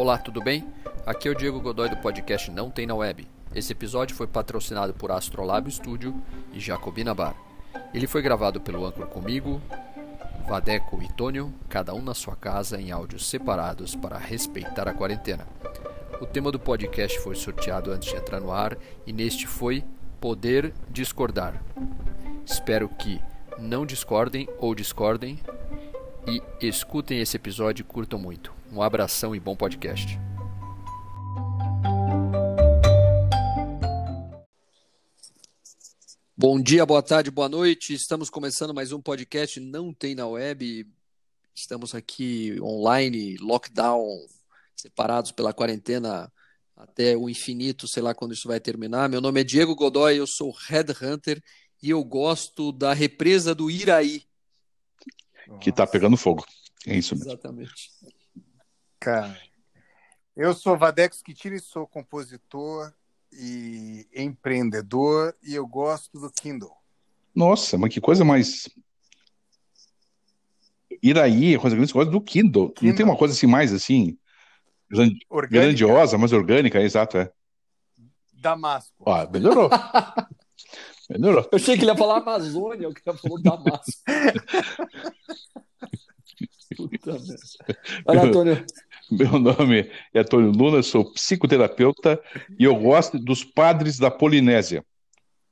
Olá, tudo bem? Aqui é o Diego Godoy do podcast Não Tem na Web. Esse episódio foi patrocinado por Astrolab Studio e Jacobina Bar. Ele foi gravado pelo Anchor comigo, Vadeco e Tônio, cada um na sua casa em áudios separados para respeitar a quarentena. O tema do podcast foi sorteado antes de entrar no ar e neste foi Poder Discordar. Espero que não discordem ou discordem e escutem esse episódio e curtam muito. Um abração e bom podcast. Bom dia, boa tarde, boa noite. Estamos começando mais um podcast Não Tem na Web. Estamos aqui online, lockdown, separados pela quarentena até o infinito, sei lá quando isso vai terminar. Meu nome é Diego Godoy, eu sou Headhunter e eu gosto da represa do Iraí. Que está pegando fogo. É isso mesmo. Exatamente. Cara, eu sou Vadex Kitiri, sou compositor e empreendedor e eu gosto do Kindle. Nossa, mas que coisa mais. Iraí, coisa grande, gosta do Kindle. Kindle. Não tem uma coisa assim mais assim. Orgânica. Grandiosa, mas orgânica, é, exato, é. Damasco. Ah, melhorou. melhorou. Eu achei que ele ia falar Amazônia, o cara falou Damasco. Puta merda. Olha, Antônio. Meu nome é Antônio Luna, sou psicoterapeuta e eu gosto dos padres da Polinésia.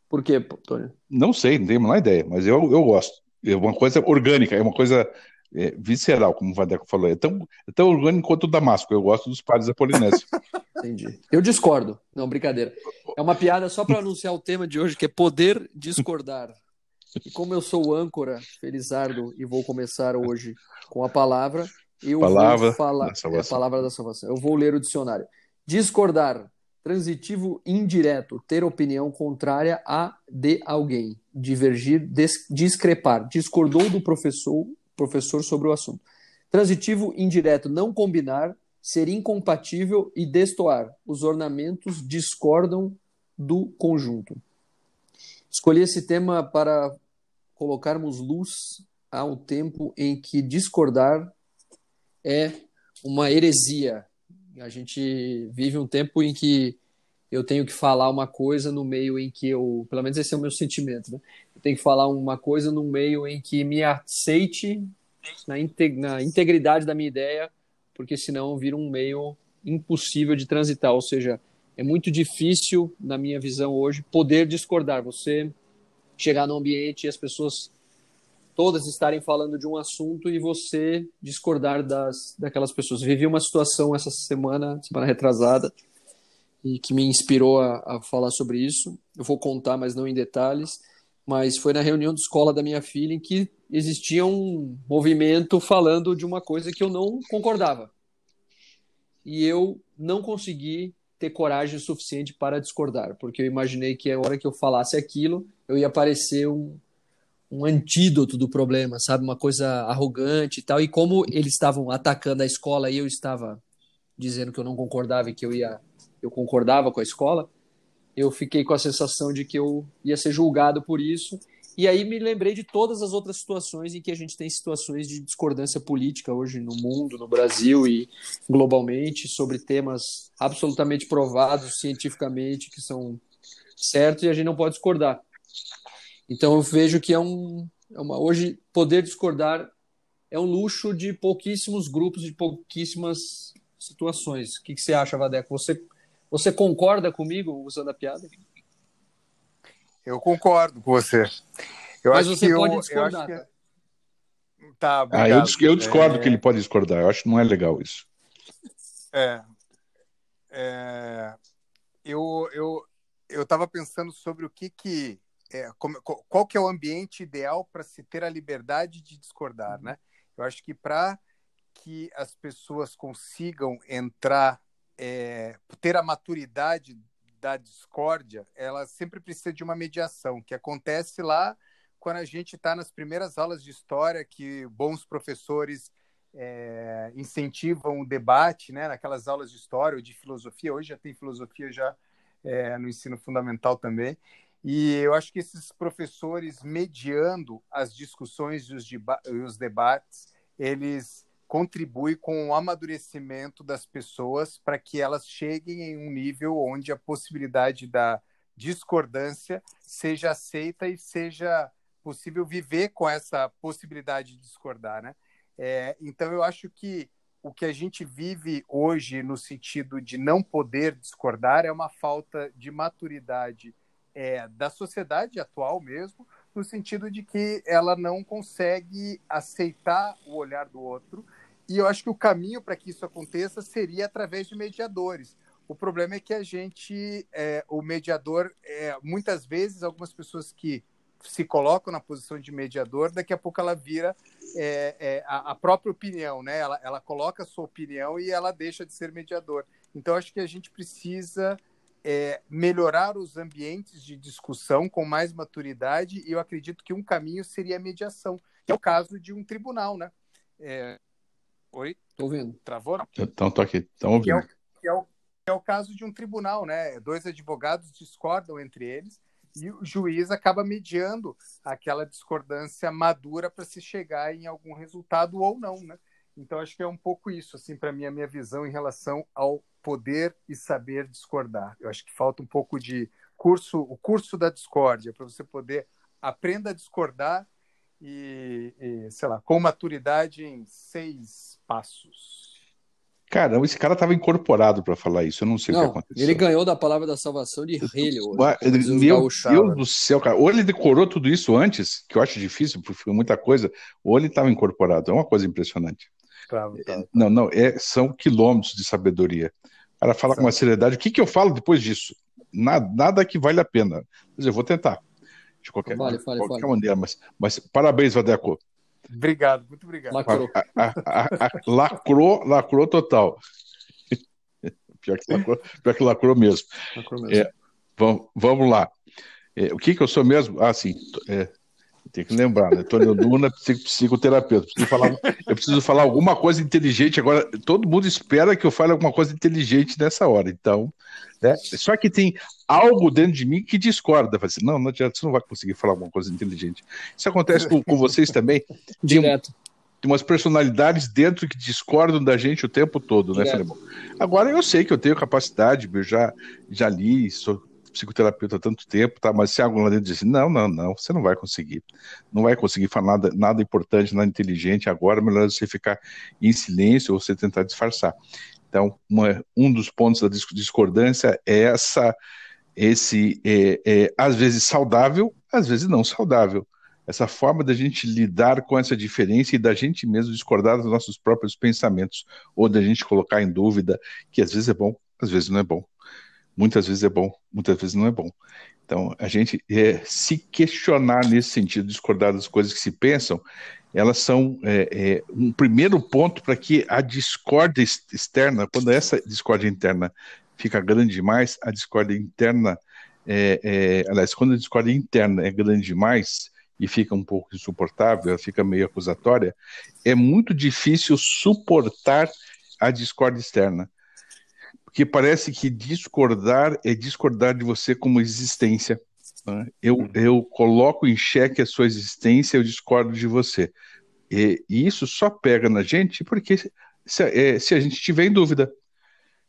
Por quê, Antônio? Não sei, não tenho a menor ideia, mas eu, eu gosto. É uma coisa orgânica, é uma coisa é, visceral, como o Vadeco falou. É tão, é tão orgânico quanto o Damasco. Eu gosto dos padres da Polinésia. Entendi. Eu discordo. Não, brincadeira. É uma piada só para anunciar o tema de hoje, que é poder discordar. E como eu sou o âncora, Felizardo, e vou começar hoje com a palavra, eu palavra vou falar. É a palavra da salvação. Eu vou ler o dicionário. Discordar. Transitivo indireto. Ter opinião contrária a de alguém. Divergir, discrepar. Discordou do professor, professor sobre o assunto. Transitivo indireto. Não combinar. Ser incompatível e destoar. Os ornamentos discordam do conjunto. Escolhi esse tema para colocarmos luz ao tempo em que discordar é uma heresia. A gente vive um tempo em que eu tenho que falar uma coisa no meio em que eu, pelo menos esse é o meu sentimento, né? Eu tenho que falar uma coisa no meio em que me aceite na, na integridade da minha ideia, porque senão vira um meio impossível de transitar. Ou seja, é muito difícil, na minha visão hoje, poder discordar. Você chegar no ambiente e as pessoas todas estarem falando de um assunto e você discordar das daquelas pessoas. Vivi uma situação essa semana, semana retrasada, e que me inspirou a, a falar sobre isso. Eu vou contar, mas não em detalhes. Mas foi na reunião de escola da minha filha em que existia um movimento falando de uma coisa que eu não concordava. E eu não consegui ter coragem suficiente para discordar, porque eu imaginei que a hora que eu falasse aquilo, eu ia parecer um, um antídoto do problema, sabe? Uma coisa arrogante e tal. E como eles estavam atacando a escola e eu estava dizendo que eu não concordava e que eu ia eu concordava com a escola, eu fiquei com a sensação de que eu ia ser julgado por isso. E aí me lembrei de todas as outras situações em que a gente tem situações de discordância política hoje no mundo, no Brasil e globalmente sobre temas absolutamente provados cientificamente que são certos e a gente não pode discordar. Então eu vejo que é um é uma, hoje poder discordar é um luxo de pouquíssimos grupos, de pouquíssimas situações. O que, que você acha, Vadeco? Você, você concorda comigo usando a piada? Eu concordo com você. Eu Mas acho você que pode eu, discordar. Eu que... Tá, ah, eu, eu discordo é... que ele pode discordar. Eu acho que não é legal isso. É. é... Eu, eu, eu estava pensando sobre o que que é, como, qual que é o ambiente ideal para se ter a liberdade de discordar, né? Eu acho que para que as pessoas consigam entrar, é, ter a maturidade da discórdia, ela sempre precisa de uma mediação, que acontece lá quando a gente está nas primeiras aulas de história, que bons professores é, incentivam o debate, né? Naquelas aulas de história ou de filosofia, hoje já tem filosofia já é, no ensino fundamental também. E eu acho que esses professores mediando as discussões e os, os debates, eles contribui com o amadurecimento das pessoas para que elas cheguem em um nível onde a possibilidade da discordância seja aceita e seja possível viver com essa possibilidade de discordar, né? É, então eu acho que o que a gente vive hoje no sentido de não poder discordar é uma falta de maturidade é, da sociedade atual mesmo, no sentido de que ela não consegue aceitar o olhar do outro. E eu acho que o caminho para que isso aconteça seria através de mediadores. O problema é que a gente, é, o mediador, é, muitas vezes, algumas pessoas que se colocam na posição de mediador, daqui a pouco ela vira é, é, a, a, própria opinião, né? Ela, ela coloca a sua opinião e ela deixa de ser mediador. Então, acho que a gente precisa é, melhorar os ambientes de discussão com mais maturidade e eu acredito que um caminho seria a mediação, que é o caso de um tribunal, né? É... Oi? Tô ouvindo. Travou? Então, tô aqui. Estão ouvindo. Que é, o, que, é o, que é o caso de um tribunal, né? Dois advogados discordam entre eles e o juiz acaba mediando aquela discordância madura para se chegar em algum resultado ou não, né? Então acho que é um pouco isso, assim, para mim a minha visão em relação ao poder e saber discordar. Eu acho que falta um pouco de curso, o curso da discórdia, para você poder aprenda a discordar e, e, sei lá, com maturidade em seis passos. Caramba, esse cara estava incorporado para falar isso. Eu não sei não, o que aconteceu. Ele ganhou da palavra da salvação de relho. Meu Deus do céu, cara. Ou ele decorou tudo isso antes, que eu acho difícil, porque foi muita coisa, ou ele estava incorporado. É uma coisa impressionante. Claro, claro. Não, não, é, são quilômetros de sabedoria. Cara fala com uma seriedade. O que, que eu falo depois disso? Nada, nada que vale a pena. Mas eu vou tentar. De qualquer, vale, vale, qualquer vale. maneira. Mas, mas parabéns, Vadeco. Obrigado, muito obrigado. Lacrou. A, a, a, lacrou, lacrou total. Pior que lacrou, pior que lacrou mesmo. Lacrou mesmo. É, vamos, vamos lá. É, o que, que eu sou mesmo? Ah, sim. É, tem que lembrar, né? Tony Luna, psicoterapeuta. Preciso falar, eu preciso falar alguma coisa inteligente. Agora, todo mundo espera que eu fale alguma coisa inteligente nessa hora. Então, né? Só que tem algo dentro de mim que discorda. Assim, não, não adianta, você não vai conseguir falar alguma coisa inteligente. Isso acontece com, com vocês também. Direto. Tem umas personalidades dentro que discordam da gente o tempo todo, né, Filemão? Agora eu sei que eu tenho capacidade, eu já, já li, sou psicoterapeuta há tanto tempo, tá? Mas se algum lá dentro diz assim, não, não, não, você não vai conseguir. Não vai conseguir falar nada, nada importante, nada inteligente agora, melhor você ficar em silêncio ou você tentar disfarçar. Então, uma, um dos pontos da discordância é essa, esse, é, é, às vezes saudável, às vezes não saudável. Essa forma da gente lidar com essa diferença e da gente mesmo discordar dos nossos próprios pensamentos, ou da gente colocar em dúvida, que às vezes é bom, às vezes não é bom. Muitas vezes é bom, muitas vezes não é bom. Então, a gente é, se questionar nesse sentido, discordar das coisas que se pensam, elas são é, é, um primeiro ponto para que a discórdia externa, quando essa discórdia interna fica grande demais, a discórdia interna, é, é, aliás, quando a discórdia interna é grande demais e fica um pouco insuportável, ela fica meio acusatória, é muito difícil suportar a discórdia externa. Porque parece que discordar é discordar de você como existência. Né? Eu, uhum. eu coloco em xeque a sua existência, eu discordo de você. E, e isso só pega na gente porque se, é, se a gente tiver em dúvida.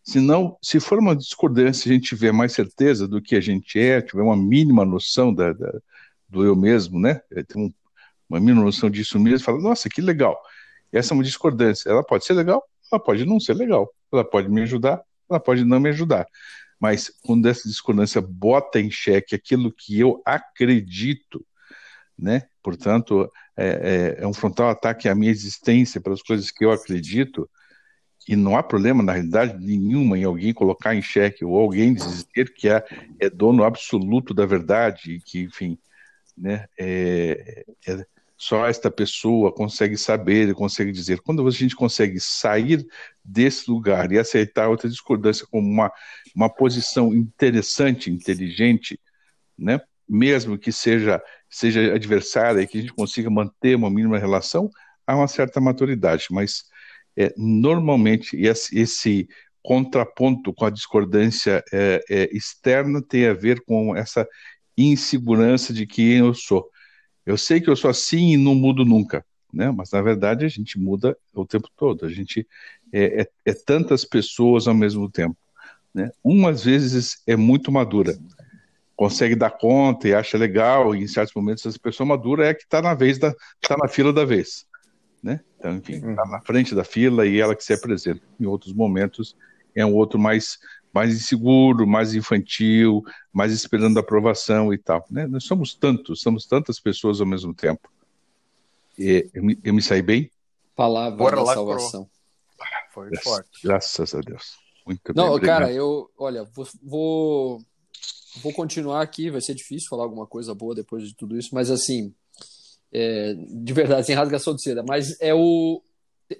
Se não, se for uma discordância, a gente tiver mais certeza do que a gente é, tiver uma mínima noção da, da do eu mesmo, né? É, tem um, uma mínima noção disso mesmo, fala, nossa, que legal. Essa é uma discordância. Ela pode ser legal, ela pode não ser legal. Ela pode me ajudar, ela pode não me ajudar. Mas quando essa discordância bota em xeque aquilo que eu acredito, né? Portanto, é, é, é um frontal ataque à minha existência, pelas coisas que eu acredito, e não há problema, na realidade, nenhuma em alguém colocar em xeque ou alguém dizer que é, é dono absoluto da verdade, e que, enfim, né, é, é, só esta pessoa consegue saber, consegue dizer. Quando a gente consegue sair desse lugar e aceitar outra discordância como uma, uma posição interessante, inteligente, né? mesmo que seja, seja adversária e que a gente consiga manter uma mínima relação, há uma certa maturidade. Mas, é, normalmente, esse, esse contraponto com a discordância é, é, externa tem a ver com essa insegurança de quem eu sou. Eu sei que eu sou assim e não mudo nunca. né? Mas na verdade a gente muda o tempo todo. A gente é, é, é tantas pessoas ao mesmo tempo, né? Umas vezes é muito madura, consegue dar conta e acha legal. E em certos momentos essa pessoa madura é que está na vez da, está na fila da vez, né? Então enfim, está na frente da fila e ela que se apresenta. Em outros momentos é um outro mais mais inseguro, mais infantil, mais esperando aprovação e tal. Né? Nós somos tantos, somos tantas pessoas ao mesmo tempo. E, eu, me, eu me saí bem? Palavra Bora da salvação. Foi graças, forte. Graças a Deus. Muito Não, bem, cara, eu, olha, vou, vou, vou, continuar aqui, vai ser difícil falar alguma coisa boa depois de tudo isso, mas assim, é, de verdade, sem rasgação de seda, mas é o.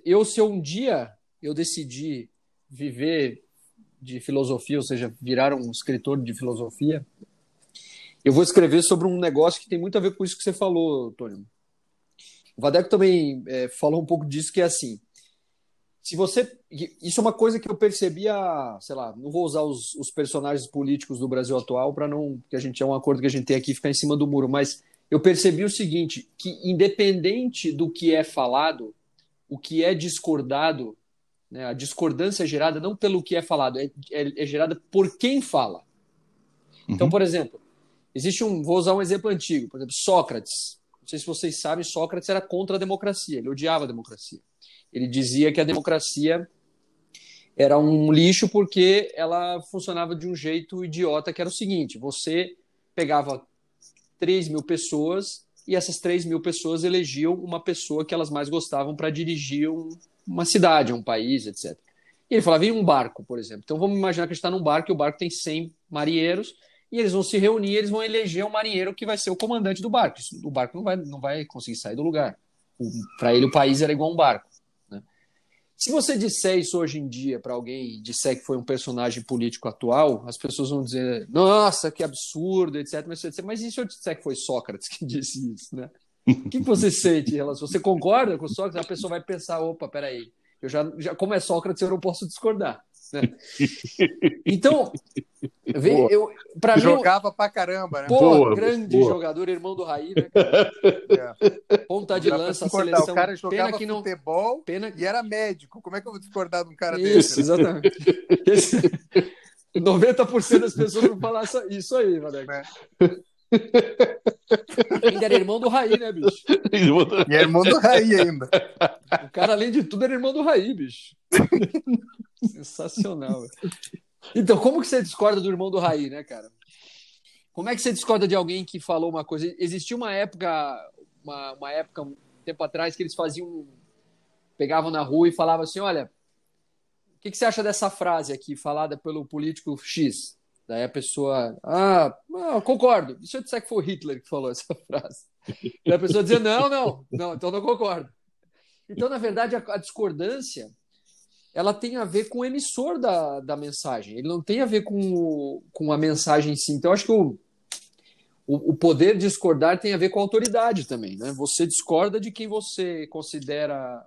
Eu, se um dia eu decidir viver de filosofia, ou seja, virar um escritor de filosofia, eu vou escrever sobre um negócio que tem muito a ver com isso que você falou, Tônio. O Vadeco também é, falou um pouco disso, que é assim, se você... Isso é uma coisa que eu percebia, sei lá, não vou usar os, os personagens políticos do Brasil atual para não... que a gente é um acordo que a gente tem aqui ficar em cima do muro, mas eu percebi o seguinte, que independente do que é falado, o que é discordado né? A discordância é gerada não pelo que é falado, é, é, é gerada por quem fala. Então, uhum. Então, por exemplo, existe um. Vou usar um exemplo antigo, por exemplo, Sócrates. Não sei se vocês sabem, Sócrates era contra a democracia, ele odiava a democracia. Ele dizia que a democracia era um lixo porque ela funcionava de um jeito idiota, que era o seguinte: você pegava 3 mil pessoas e essas 3 mil pessoas elegiam uma pessoa que elas mais gostavam para dirigir um, uma cidade, um país, etc. E ele falava, vem um barco, por exemplo. Então vamos imaginar que a gente está num barco e o barco tem 100 marinheiros e eles vão se reunir, eles vão eleger um marinheiro que vai ser o comandante do barco. O barco não vai, não vai conseguir sair do lugar. Para ele o país era igual um barco. Né? Se você disser isso hoje em dia para alguém, disser que foi um personagem político atual, as pessoas vão dizer, nossa, que absurdo, etc. Mas e se eu disser que foi Sócrates que disse isso, né? O que você sente em relação? Você concorda com Sócrates? A pessoa vai pensar: opa, peraí, eu já, já como é Sócrates, eu não posso discordar. Né? Então, vê, eu, pra jogava mim, pra caramba, né? Pô, boa, grande boa. jogador, irmão do Raí, né, cara? É. Ponta de lança, a seleção. O cara jogava pena que não... futebol pena... e era médico. Como é que eu vou discordar de um cara Isso, desse? Isso, exatamente. Esse... 90% das pessoas vão falar isso aí, Vadeco. É. ainda era irmão do Raí, né, bicho? E é irmão do Raí ainda. O cara, além de tudo, era irmão do Raí, bicho. Sensacional. Então, como que você discorda do irmão do Raí, né, cara? Como é que você discorda de alguém que falou uma coisa? Existia uma época, uma, uma época, um tempo atrás, que eles faziam. pegavam na rua e falavam assim: olha, o que, que você acha dessa frase aqui, falada pelo político X? Daí a pessoa, ah, não, concordo. Deixa eu disser que foi o Hitler que falou essa frase. Daí a pessoa dizia, não, não, não, então não concordo. Então, na verdade, a, a discordância ela tem a ver com o emissor da, da mensagem. Ele não tem a ver com, o, com a mensagem em si. Então, acho que o, o, o, poder discordar tem a ver com a autoridade também. Né? Você discorda de quem você considera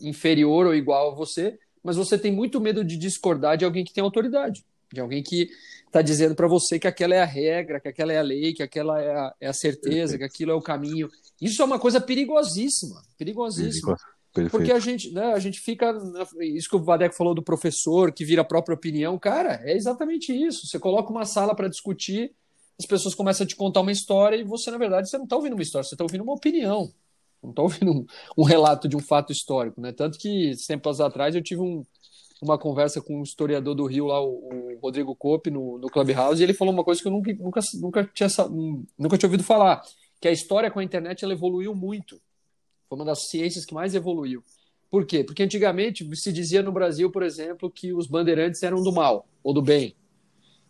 inferior ou igual a você, mas você tem muito medo de discordar de alguém que tem autoridade, de alguém que está dizendo para você que aquela é a regra, que aquela é a lei, que aquela é a, é a certeza, Perfeito. que aquilo é o caminho. Isso é uma coisa perigosíssima, perigosíssima. Perfeito. Porque a gente, né, a gente fica. Isso que o Vadeco falou do professor, que vira a própria opinião. Cara, é exatamente isso. Você coloca uma sala para discutir, as pessoas começam a te contar uma história e você, na verdade, você não está ouvindo uma história, você está ouvindo uma opinião. Não está ouvindo um, um, relato de um fato histórico. Né? Tanto que, tempos atrás, eu tive um, uma conversa com um historiador do Rio lá, o, o Rodrigo Cope, no, no Clubhouse, e ele falou uma coisa que eu nunca, nunca, nunca, tinha, nunca tinha ouvido falar, que a história com a internet ela evoluiu muito. Foi uma das ciências que mais evoluiu. Por quê? Porque antigamente se dizia no Brasil, por exemplo, que os bandeirantes eram do mal ou do bem.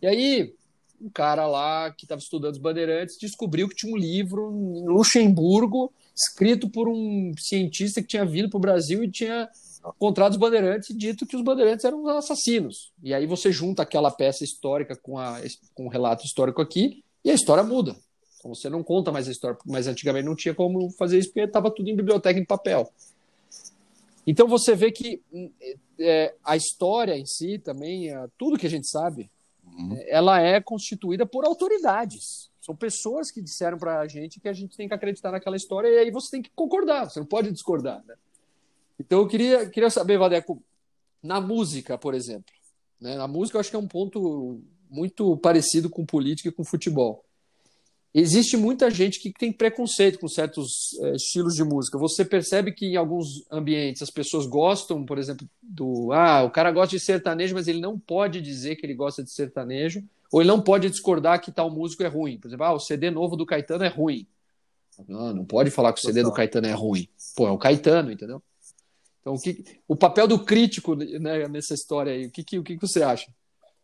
E aí, um cara lá que estava estudando os bandeirantes descobriu que tinha um livro em Luxemburgo escrito por um cientista que tinha vindo para o Brasil e tinha encontrado os bandeirantes e dito que os bandeirantes eram assassinos. E aí você junta aquela peça histórica com, a, com o um relato histórico aqui e a história muda. Então você não conta mais a história, mas antigamente não tinha como fazer isso porque estava tudo em biblioteca em papel. Então você vê que é, a história em si também, é, tudo que a gente sabe, uhum. É, ela é constituída por autoridades. São pessoas que disseram para a gente que a gente tem que acreditar naquela história e aí você tem que concordar, você não pode discordar. Né? Então eu queria, queria saber, Vadeco, na música, por exemplo. Né? Na música eu acho que é um ponto muito parecido com política e com futebol. Existe muita gente que tem preconceito com certos é, estilos de música. Você percebe que em alguns ambientes as pessoas gostam, por exemplo, do. Ah, o cara gosta de sertanejo, mas ele não pode dizer que ele gosta de sertanejo, ou ele não pode discordar que tal músico é ruim. Por exemplo, ah, o CD novo do Caetano é ruim. Não, não pode falar que o CD do Caetano é ruim. Pô, é o Caetano, entendeu? Então, o, que, o papel do crítico né, nessa história aí, o que, que, o que você acha?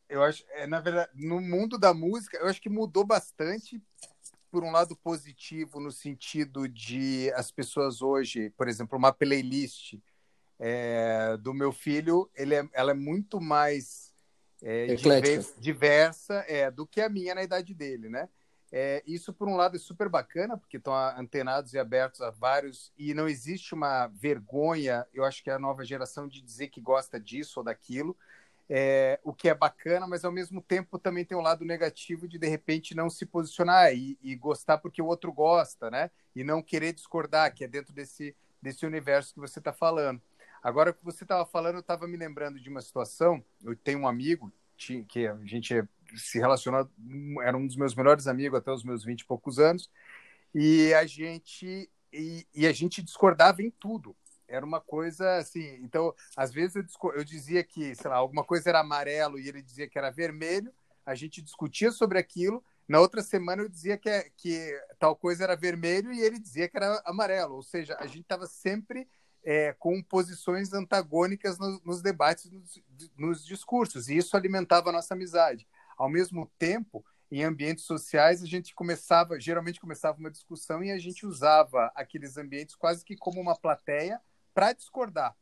Eu acho, é, na verdade, no mundo da música, eu acho que mudou bastante por um lado positivo no sentido de as pessoas hoje, por exemplo, uma playlist é, do meu filho, ele é, ela é muito mais é, diversa é, do que a minha na idade dele, né? É, isso, por um lado, é super bacana, porque estão antenados e abertos a vários, e não existe uma vergonha, eu acho que é a nova geração, de dizer que gosta disso ou daquilo é, o que é bacana, mas ao mesmo tempo também tem um lado negativo de de repente não se posicionar e, e gostar porque o outro gosta, né? E não querer discordar, que é dentro desse, desse universo que você está falando. Agora, o que você estava falando, eu estava me lembrando de uma situação. Eu tenho um amigo que a gente se relacionou, era um dos meus melhores amigos até os meus vinte e poucos anos, e a gente e, e a gente discordava em tudo era uma coisa assim. Então, às vezes eu, eu dizia que, sei lá, alguma coisa era amarelo e ele dizia que era vermelho, a gente discutia sobre aquilo. Na outra semana eu dizia que, é, que tal coisa era vermelho e ele dizia que era amarelo. Ou seja, a gente estava sempre é, com posições antagônicas no, nos debates, nos, nos discursos, e isso alimentava a nossa amizade. Ao mesmo tempo, em ambientes sociais, a gente começava, geralmente começava uma discussão e a gente usava aqueles ambientes quase que como uma plateia para discordar.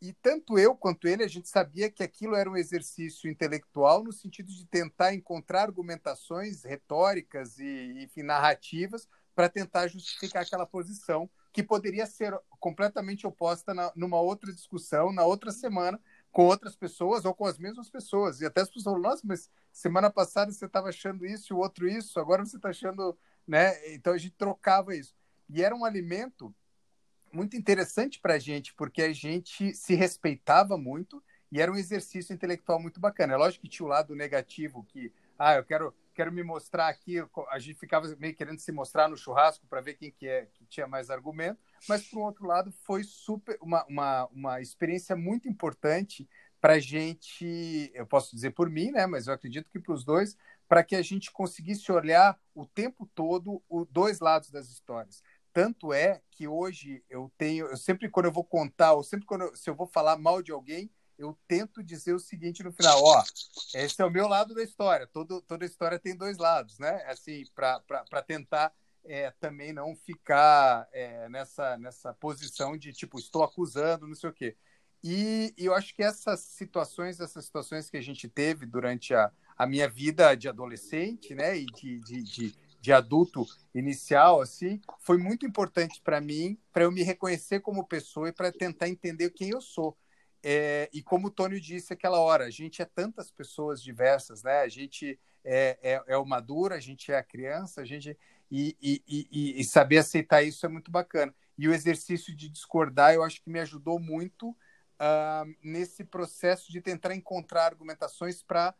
E tanto eu quanto ele, a gente sabia que aquilo era um exercício intelectual no sentido de tentar encontrar argumentações retóricas e, enfim, narrativas para tentar justificar aquela posição que poderia ser completamente oposta na, numa outra discussão, na outra semana, com outras pessoas ou com as mesmas pessoas. E até as pessoas falam, nossa, mas semana passada você estava achando isso e o outro isso, agora você está achando. Né? Então a gente trocava isso. E era um alimento muito interessante para a gente, porque a gente se respeitava muito e era um exercício intelectual muito bacana. É lógico que tinha o lado negativo, que, ah, eu quero, quero me mostrar aqui, a gente ficava meio querendo se mostrar no churrasco para ver quem que, é, que tinha mais argumento, mas, por outro lado, foi super uma, uma, uma experiência muito importante para a gente, eu posso dizer por mim, né, mas eu acredito que para os dois, para que a gente conseguisse olhar o tempo todo os dois lados das histórias tanto é que hoje eu tenho, eu sempre quando eu vou contar, ou sempre quando eu, se eu vou falar mal de alguém, eu tento dizer o seguinte no final, ó, esse é o meu lado da história. Todo, toda história tem dois lados, né? Assim, para tentar é, também não ficar é, nessa, nessa posição de tipo, estou acusando, não sei o quê. E, eu acho que essas situações, essas situações que a gente teve durante a, a minha vida de adolescente, né, e de, de, de de adulto inicial, assim, foi muito importante para mim, para eu me reconhecer como pessoa e para tentar entender quem eu sou. É, e como o Tônio disse aquela hora, a gente é tantas pessoas diversas, né? A gente é, é, é o maduro, a gente é a criança, a gente e, e, e, e, saber aceitar isso é muito bacana. E o exercício de discordar, eu acho que me ajudou muito uh, nesse processo de tentar encontrar argumentações para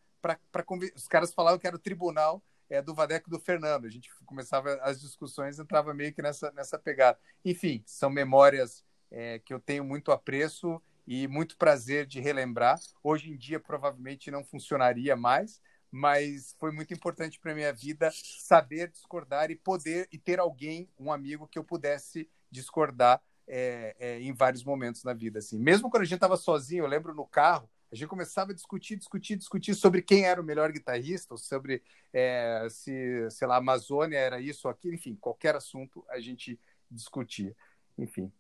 os caras falavam que era o tribunal é, do Vadeco e do Fernando. A gente começava as discussões, entrava meio que nessa, nessa pegada. Enfim, são memórias é, que eu tenho muito apreço e muito prazer de relembrar. Hoje em dia, provavelmente não funcionaria mais, mas foi muito importante para minha vida saber discordar e poder e ter alguém, um amigo que eu pudesse discordar é, é, em vários momentos na vida. Assim. Mesmo quando a gente estava sozinho, eu lembro no carro, a gente começava a discutir, discutir, discutir sobre quem era o melhor guitarrista, ou sobre é, se, sei lá, a Amazônia era isso ou aquilo, enfim, qualquer assunto a gente discutia. Enfim.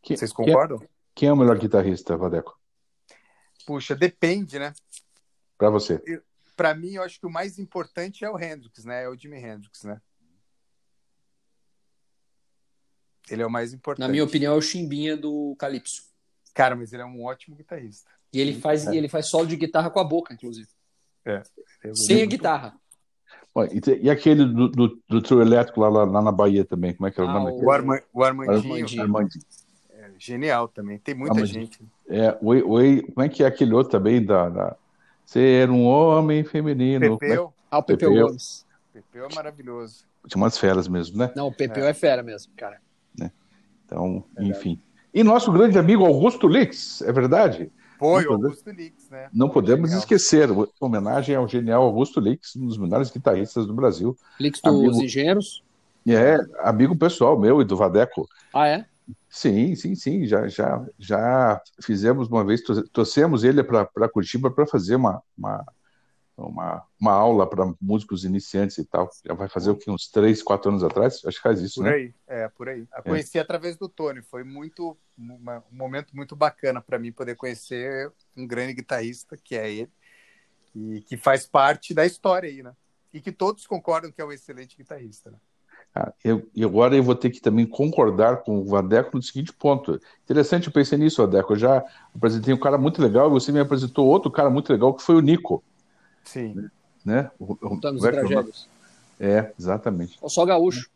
Que, Vocês concordam? Quem é, quem é o melhor guitarrista, Vadeco? Puxa, depende, né? Para você. Para mim, eu acho que o mais importante é o Hendrix, né? É o Jimi Hendrix, né? Ele é o mais importante. Na minha opinião, é o Chimbinha do Calypso. Cara, mas ele é um ótimo guitarrista. E ele faz, é. ele faz solo de guitarra com a boca, inclusive. É. Sem a guitarra. E, aquele do, do, do trio elétrico lá, lá, lá, na Bahia também, como é que é o ah, nome? O, Arma, o Armandinho. Armandinho. É, genial também, tem muita Armandinho. gente. É, o, o, como é que é aquele outro também da... da... Ser um homem feminino. Pepeu. É? Ah, o Pepeu, Pepeu Gomes. Pepeu é maravilhoso. Tinha umas feras mesmo, né? Não, o Pepeu é, é fera mesmo, cara. Então, enfim. E nosso grande amigo Augusto Lix, é verdade? Foi, o Augusto Lix, né? Não podemos genial. esquecer, homenagem ao genial Augusto Lix, um dos melhores guitarristas do Brasil. Lix dos amigo... Engenheiros? É, amigo pessoal meu e do Vadeco. Ah, é? Sim, sim, sim. Já, já, já fizemos uma vez, trouxemos ele para Curitiba para fazer uma, uma, uma, uma aula para músicos iniciantes e tal. Já vai fazer o que? Uns três, quatro anos atrás? Acho que faz isso, por né? Por aí, é, por aí. A conheci é. através do Tony. Foi muito uma, um momento muito bacana para mim poder conhecer um grande guitarrista, que é ele, e que faz parte da história aí, né? E que todos concordam que é um excelente guitarrista, né? Ah, eu, e agora eu vou ter que também concordar com o Vadeco no seguinte ponto. Interessante, eu pensei nisso, Vadeco. Eu já apresentei um cara muito legal e você me apresentou outro cara muito legal, que foi o Nico. Sim. Né? O, o, Contamos é, tragédias. É, exatamente. Ou só gaúcho.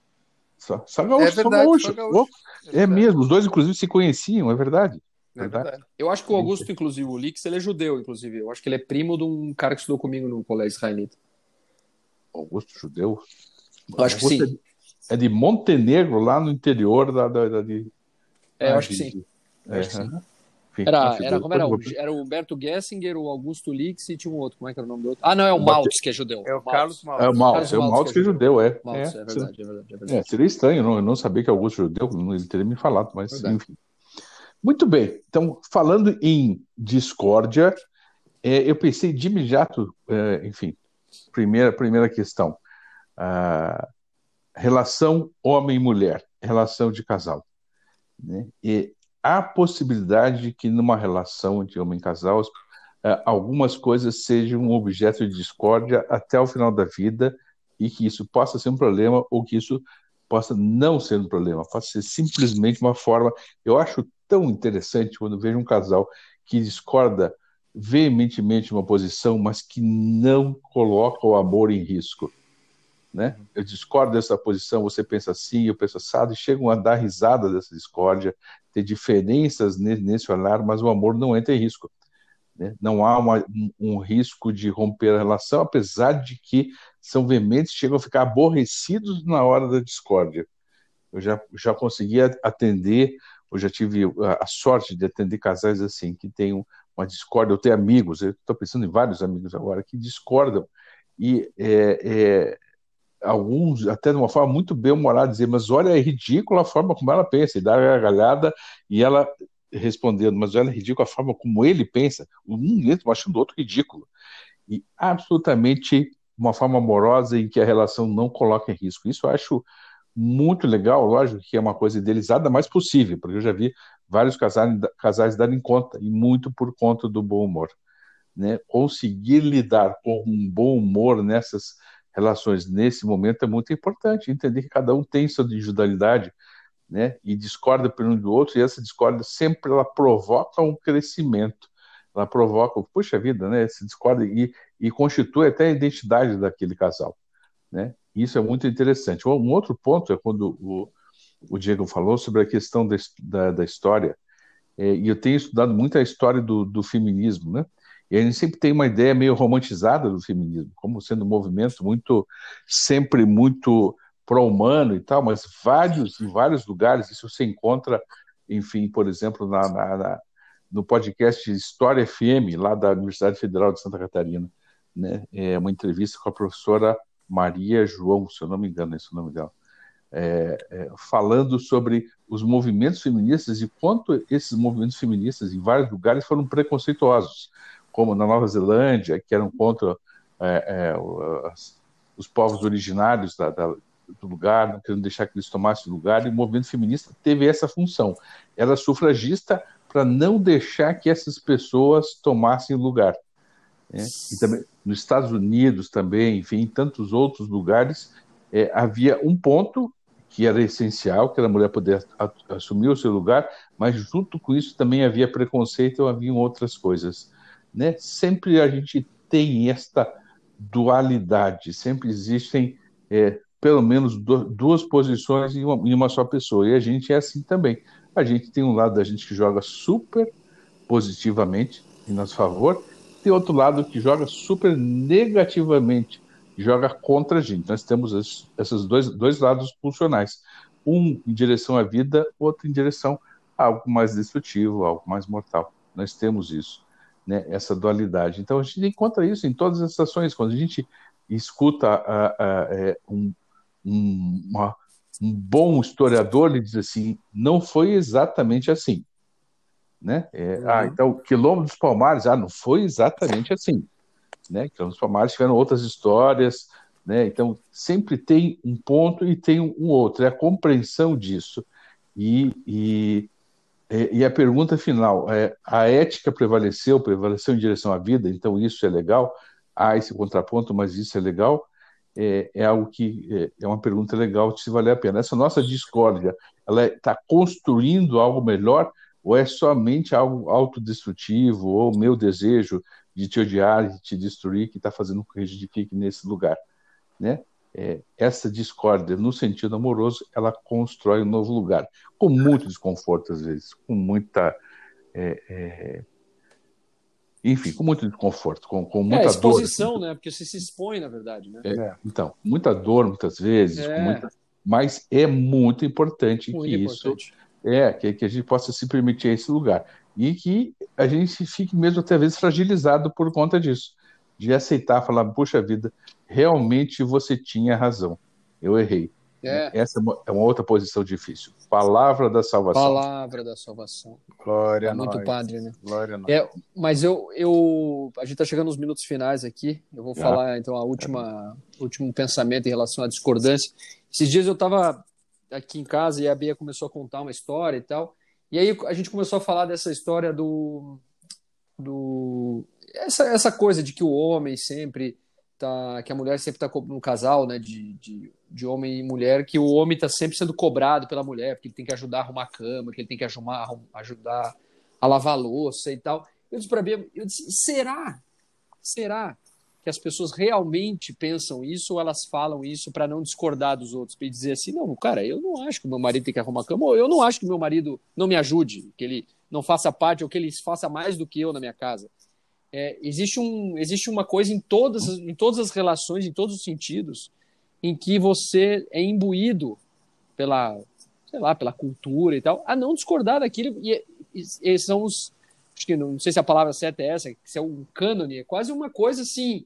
Só, só gaúcho, é verdade, só gaúcho. Só gaúcho. É, é mesmo, os dois inclusive se conheciam, é verdade. É verdade. Eu acho que o Augusto, inclusive, o Lix, ele é judeu, inclusive. Eu acho que ele é primo de um cara que estudou comigo no colégio israelita. Augusto judeu? Eu acho Augusto que sim. É de Montenegro, lá no interior da. da, da de... É, eu acho que sim. É, acho que sim. Era, era, como era? Era o Humberto Gessinger, o Augusto Lix e tinha um outro. Como é que era o nome do outro? Ah, não, é o Maltz, que é judeu. É o Carlos Maltz. É o Maltz, é o Maltz que é judeu, é. Maltz, é, é, verdade, é, verdade, é verdade. É, seria estranho não, eu não saber que Augusto é judeu, ele teria me falado, mas verdade. enfim. Muito bem, então, falando em discórdia, é, eu pensei de imediato, é, enfim, primeira, primeira questão. Relação homem-mulher, relação de casal. Né? E há possibilidade de que numa relação de homem-casal eh, algumas coisas sejam um objeto de discórdia até o final da vida e que isso possa ser um problema ou que isso possa não ser um problema, possa ser simplesmente uma forma. Eu acho tão interessante quando vejo um casal que discorda veementemente uma posição, mas que não coloca o amor em risco né? Eu discordo dessa posição, você pensa assim, eu penso assado, e chegam a dar risada dessa discórdia, ter diferenças nesse olhar, mas o amor não entra em risco. Né? Não há uma, um, risco de romper a relação, apesar de que são veementes, chegam a ficar aborrecidos na hora da discórdia. Eu já, já consegui atender, eu já tive a, a sorte de atender casais assim, que têm uma discórdia, eu tenho amigos, eu estou pensando em vários amigos agora, que discordam, e é, é, alguns, até de uma forma muito bem-humorada, dizer, mas olha, é ridícula a forma como ela pensa, e dar a gargalhada, e ela respondendo, mas olha, é ridícula a forma como ele pensa, um mesmo achando o outro ridículo. E absolutamente uma forma amorosa em que a relação não coloca em risco. Isso eu acho muito legal, lógico que é uma coisa idealizada, mas possível, porque eu já vi vários casais, casais darem conta, e muito por conta do bom humor. Né? Conseguir lidar com um bom humor nessas relações nesse momento é muito importante, entender que cada um tem sua individualidade, né, e discorda por um do outro, e essa discórdia sempre ela provoca um crescimento, ela provoca, puxa vida, né, essa discórdia e, e constitui até a identidade daquele casal, né, isso é muito interessante. Um outro ponto é quando o, o Diego falou sobre a questão da, da, da história, é, e eu tenho estudado muito a história do, do feminismo, né, e a gente sempre tem uma ideia meio romantizada do feminismo, como sendo um movimento muito, sempre muito pró-humano e tal, mas vários, em vários lugares, isso você encontra, enfim, por exemplo, na, na, na, no podcast História FM, lá da Universidade Federal de Santa Catarina, né? É uma entrevista com a professora Maria João, se eu não me engano, esse é o nome dela, é, é, falando sobre os movimentos feministas e quanto esses movimentos feministas em vários lugares foram preconceituosos como na Nova Zelândia, que eram contra é, é, os, os povos originários da, da, do lugar, não querendo deixar que eles tomassem lugar, e o movimento feminista teve essa função. Era é sufragista para não deixar que essas pessoas tomassem lugar. Né? E também nos Estados Unidos também, enfim, em tantos outros lugares, é, havia um ponto que era essencial, que era a mulher poder assumir o seu lugar, mas junto com isso também havia preconceito, haviam outras coisas né? Sempre a gente tem esta dualidade, sempre existem é, pelo menos duas posições em uma, em uma, só pessoa. E a gente é assim também. A gente tem um lado da gente que joga super positivamente em nosso favor, tem outro lado que joga super negativamente, joga contra a gente. Nós temos esses dois, dois lados funcionais. Um em direção à vida, outro em direção a algo mais destrutivo, algo mais mortal. Nós temos isso, né? essa dualidade. Então a gente encontra isso em todas as ações. Quando a gente escuta a, a, a, é, um, um, uma, um bom historiador, ele diz assim: não foi exatamente assim. Né? É, uhum. Ah, então, Quilombo dos Palmares, ah, não foi exatamente assim. Né? Quilombo dos Palmares tiveram outras histórias, né? então sempre tem um ponto e tem um outro, é a compreensão disso. E, e, e a pergunta final, é, a ética prevaleceu, prevaleceu em direção à vida, então isso é legal, há esse contraponto, mas isso é legal, é, é algo que é, é, uma pergunta legal se valer a pena. Essa nossa discórdia, ela está é, construindo algo melhor ou é somente algo autodestrutivo, ou meu desejo de te odiar, de te destruir, que está fazendo com que a gente fique nesse lugar, né? É, essa discórdia, no sentido amoroso, ela constrói um novo lugar, com muito desconforto às vezes, com muita, é, é, enfim, com muito desconforto, com, com muita é, exposição, dor. né? Porque você se expõe, na verdade, né? É, então, muita dor muitas vezes, é. muita... mas é muito importante muito que importante. isso é, que, que a gente possa se permitir esse lugar. E que a gente fique mesmo até vezes fragilizado por conta disso. De aceitar, falar, puxa vida, realmente você tinha razão. Eu errei. É. Essa é uma, é uma, outra posição difícil. Palavra da salvação. Palavra da salvação. Glória é a muito nós. padre, né? Glória a nós. É, mas eu, eu, a gente está chegando nos minutos finais aqui. Eu vou falar então a última, último pensamento em relação à discordância. Esses dias eu estava aqui em casa e a Bia começou a contar uma história e tal. E aí a gente começou a falar dessa história do. do essa, essa coisa de que o homem sempre tá. que a mulher sempre está no casal, né? De, de, de homem e mulher, que o homem está sempre sendo cobrado pela mulher, porque ele tem que ajudar a arrumar a cama, que ele tem que ajudar, ajudar a lavar a louça e tal. Eu disse para a Bia, eu disse, será? Será que as pessoas realmente pensam isso ou elas falam isso para não discordar dos outros, para dizer assim, não, cara, eu não acho que meu marido tem que arrumar cama, ou eu não acho que meu marido não me ajude, que ele não faça parte ou que ele faça mais do que eu na minha casa. É, existe, um, existe uma coisa em todas, em todas as relações, em todos os sentidos, em que você é imbuído pela, sei lá, pela cultura e tal, a não discordar daquilo, e, e, e são os, acho que não, não sei se a palavra certa é essa, que é um cânone, é quase uma coisa assim,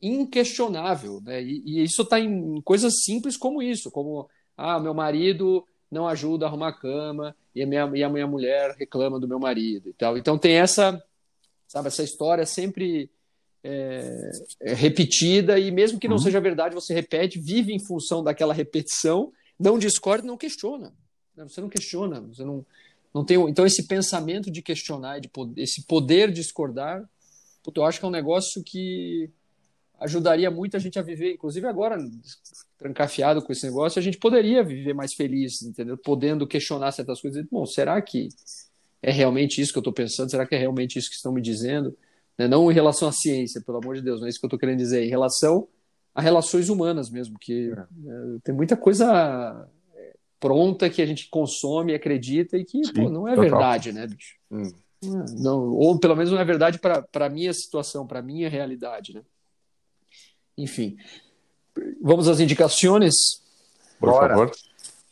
inquestionável, né? E, e isso está em coisas simples como isso, como ah, meu marido não ajuda a arrumar a cama e a minha, e a minha mulher reclama do meu marido e tal. Então tem essa, sabe, essa história sempre é, é repetida e mesmo que não uhum. seja verdade, você repete, vive em função daquela repetição, não discorda, não questiona. Né? Você não questiona, você não, não tem. Então esse pensamento de questionar, de esse poder de discordar, eu acho que é um negócio que ajudaria muito a gente a viver, inclusive agora, trancafiado com esse negócio, a gente poderia viver mais feliz, entendeu? Podendo questionar certas coisas. Bom, será que é realmente isso que eu estou pensando? Será que é realmente isso que estão me dizendo? Né? Não em relação à ciência, pelo amor de Deus, não é isso que eu estou querendo dizer. Em relação a relações humanas mesmo, que é. né, tem muita coisa é, pronta que a gente consome, acredita e que Sim, pô, não é total. verdade, né, bicho? Hum. Não, ou pelo menos não é verdade para a minha situação, para a minha realidade, né? Enfim. Vamos às indicações? Por Bora. favor.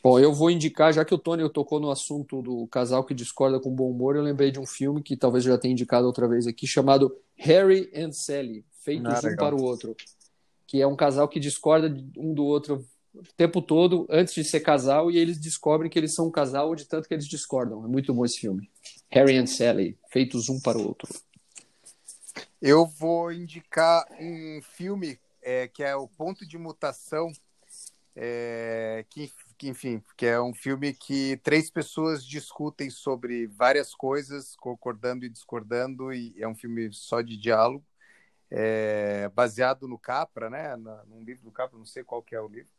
Bom, eu vou indicar, já que o Tony tocou no assunto do casal que discorda com bom humor, eu lembrei de um filme que talvez eu já tenha indicado outra vez aqui, chamado Harry and Sally, feitos ah, um para o outro. Que é um casal que discorda um do outro o tempo todo antes de ser casal e eles descobrem que eles são um casal de tanto que eles discordam. É muito bom esse filme. Harry and Sally, feitos um para o outro. Eu vou indicar um filme é, que é o Ponto de Mutação, é, que, que, enfim, que é um filme que três pessoas discutem sobre várias coisas, concordando e discordando, e é um filme só de diálogo, é, baseado no Capra, né, na, num livro do Capra, não sei qual que é o livro,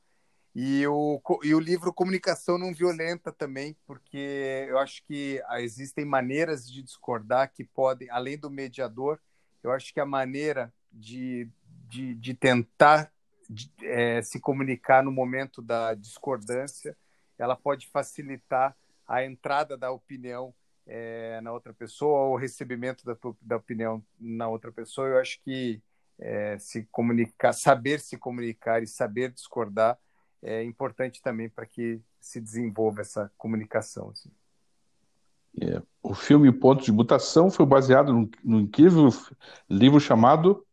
e o, e o livro Comunicação Não Violenta também, porque eu acho que existem maneiras de discordar que podem, além do mediador, eu acho que a maneira de de, de tentar é, se comunicar no momento da discordância, ela pode facilitar a entrada da opinião é, na outra pessoa ou o recebimento da, da opinião na outra pessoa. Eu acho que é, se comunicar, saber se comunicar e saber discordar é importante também para que se desenvolva essa comunicação. Assim. É, o filme Ponto de Mutação foi baseado num incrível livro chamado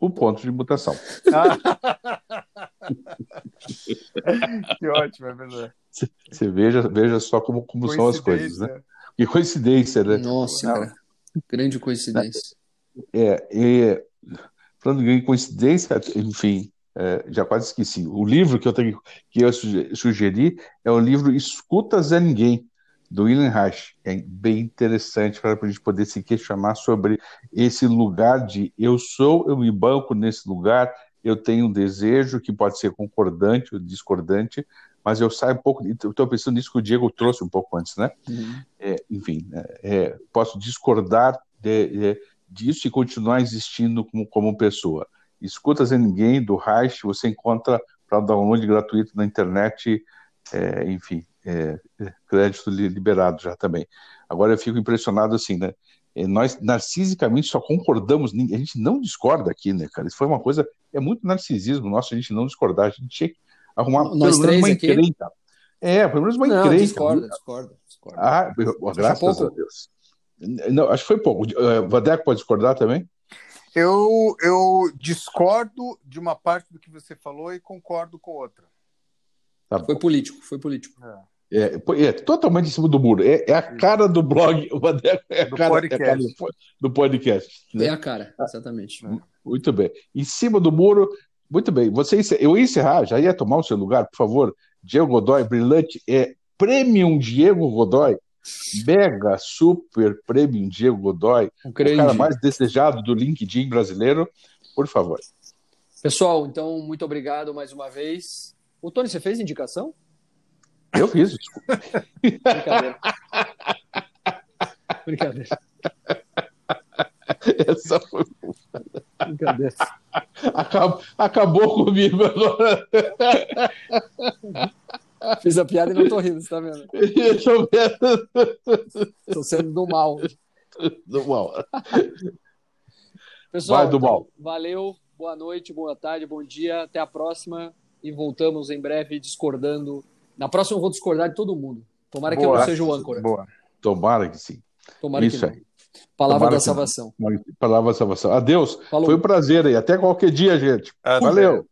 O Ponto de Mutação. que ótimo, é verdade. Você veja, veja só como, como são as coisas, né? Que coincidência, né? Nossa, cara. Grande coincidência. É, é, falando em coincidência, enfim, é, já quase esqueci. O livro que eu tenho que eu sugeri é o livro Escutas a Ninguém, do William Reich. É bem interessante para a gente poder se questionar sobre esse lugar de eu sou, eu me banco nesse lugar, eu tenho um desejo que pode ser concordante ou discordante, mas eu saio um pouco. Estou pensando nisso que o Diego trouxe um pouco antes, né? Uhum. É, enfim, é, é posso discordar de, de, disso e continuar existindo como, como pessoa. Escutas a Ninguém, do Reich, você encontra para download gratuito na internet, é, enfim, é, crédito liberado já também. Agora eu fico impressionado assim, né? É, nós narcisicamente só concordamos, a gente não discorda aqui, né, cara? Isso foi uma coisa, é muito narcisismo nosso a gente não discordar, a gente tinha que arrumar nós pelo menos uma aqui? encrenca. É, pelo menos uma não, encrenca. Discorda, discorda, discorda. Ah, graças a Deus. Não, acho que foi pouco. Uh, Vadeco pode discordar também? Eu, eu discordo de uma parte do que você falou e concordo com outra. Tá foi político, foi político. É. É, é, totalmente em cima do muro. É, é a cara do blog, é a do cara, podcast. É a cara do, do, podcast. Né? É a cara, exatamente. Muito bem. Em cima do muro, muito bem. Você, eu ia encerrar, já ia tomar o seu lugar, por favor. Diego Godoy, brilhante, é Premium Diego Godoy. Mega Super Premium Diego Godoy, o cara mais desejado do LinkedIn brasileiro, por favor. Pessoal, então, muito obrigado mais uma vez. O Tony, você fez indicação? Eu fiz, desculpa. Brincadeira. Brincadeira. Essa foi. Brincadeira. Acabou, acabou comigo agora. Fiz a piada e não tô rindo, você tá vendo? Estou vendo. Tô sendo do mal. Do mal. Pessoal, Vai do mal. Então, valeu, boa noite, boa tarde, bom dia, até a próxima e voltamos em breve discordando. Na próxima eu vou discordar de todo mundo. Tomara boa. que eu não seja o âncora. Boa. Tomara que sim. Tomara Isso que não. Aí. Palavra Tomara da salvação. Palavra da salvação. Adeus. Falou. Foi um prazer aí. Até qualquer dia, gente. Valeu.